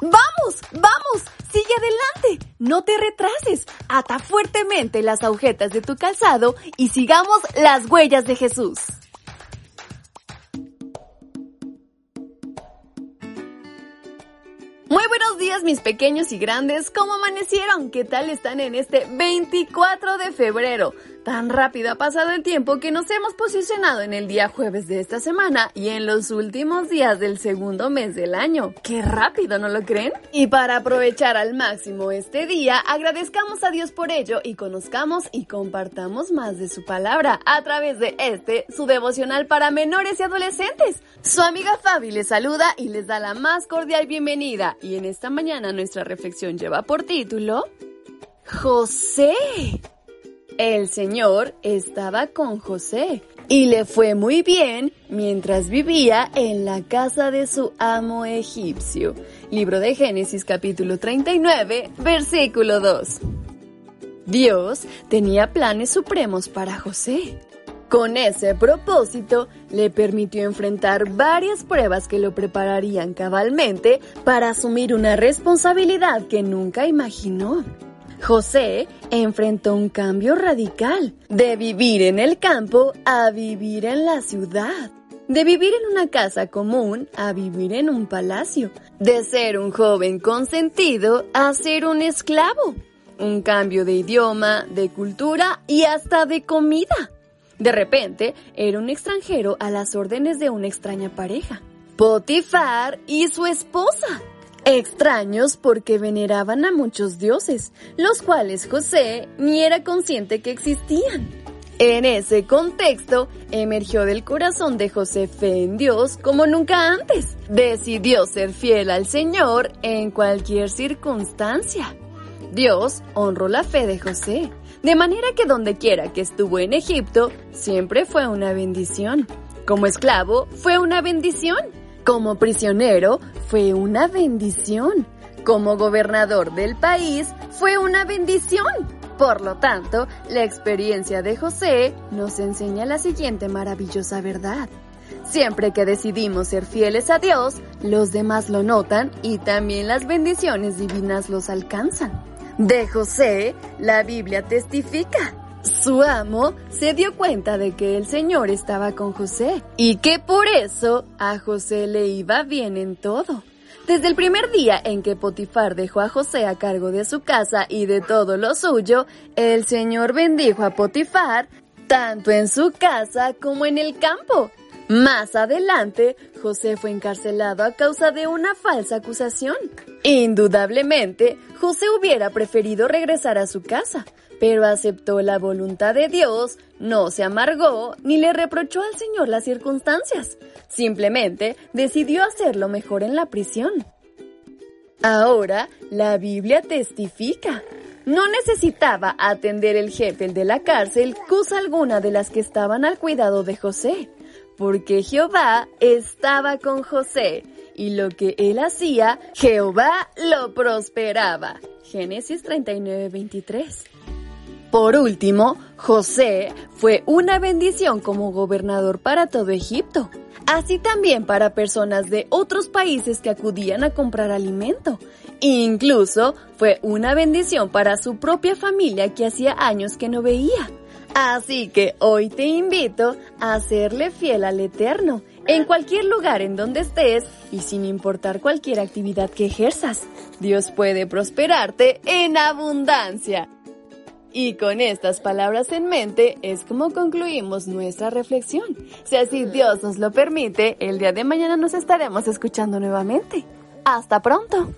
¡Vamos! ¡Vamos! ¡Sigue adelante! No te retrases. Ata fuertemente las agujetas de tu calzado y sigamos las huellas de Jesús. Muy buenos días mis pequeños y grandes, ¿cómo amanecieron? ¿Qué tal están en este 24 de febrero? Tan rápido ha pasado el tiempo que nos hemos posicionado en el día jueves de esta semana y en los últimos días del segundo mes del año. ¡Qué rápido, ¿no lo creen? Y para aprovechar al máximo este día, agradezcamos a Dios por ello y conozcamos y compartamos más de su palabra a través de este, su devocional para menores y adolescentes. Su amiga Fabi les saluda y les da la más cordial bienvenida. Y en esta mañana nuestra reflexión lleva por título José. El Señor estaba con José y le fue muy bien mientras vivía en la casa de su amo egipcio. Libro de Génesis capítulo 39, versículo 2. Dios tenía planes supremos para José. Con ese propósito, le permitió enfrentar varias pruebas que lo prepararían cabalmente para asumir una responsabilidad que nunca imaginó. José enfrentó un cambio radical, de vivir en el campo a vivir en la ciudad, de vivir en una casa común a vivir en un palacio, de ser un joven consentido a ser un esclavo, un cambio de idioma, de cultura y hasta de comida. De repente, era un extranjero a las órdenes de una extraña pareja, Potifar y su esposa. Extraños porque veneraban a muchos dioses, los cuales José ni era consciente que existían. En ese contexto, emergió del corazón de José fe en Dios como nunca antes. Decidió ser fiel al Señor en cualquier circunstancia. Dios honró la fe de José, de manera que donde quiera que estuvo en Egipto, siempre fue una bendición. Como esclavo, fue una bendición. Como prisionero fue una bendición. Como gobernador del país fue una bendición. Por lo tanto, la experiencia de José nos enseña la siguiente maravillosa verdad. Siempre que decidimos ser fieles a Dios, los demás lo notan y también las bendiciones divinas los alcanzan. De José, la Biblia testifica. Su amo se dio cuenta de que el Señor estaba con José y que por eso a José le iba bien en todo. Desde el primer día en que Potifar dejó a José a cargo de su casa y de todo lo suyo, el Señor bendijo a Potifar tanto en su casa como en el campo. Más adelante, José fue encarcelado a causa de una falsa acusación. Indudablemente, José hubiera preferido regresar a su casa, pero aceptó la voluntad de Dios, no se amargó ni le reprochó al Señor las circunstancias. Simplemente decidió hacerlo mejor en la prisión. Ahora, la Biblia testifica. No necesitaba atender el jefe de la cárcel cosa alguna de las que estaban al cuidado de José, porque Jehová estaba con José y lo que él hacía, Jehová lo prosperaba. Génesis 39, 23. Por último, José fue una bendición como gobernador para todo Egipto, así también para personas de otros países que acudían a comprar alimento. Incluso fue una bendición para su propia familia que hacía años que no veía. Así que hoy te invito a serle fiel al Eterno en cualquier lugar en donde estés y sin importar cualquier actividad que ejerzas. Dios puede prosperarte en abundancia. Y con estas palabras en mente es como concluimos nuestra reflexión. Si así Dios nos lo permite, el día de mañana nos estaremos escuchando nuevamente. Hasta pronto.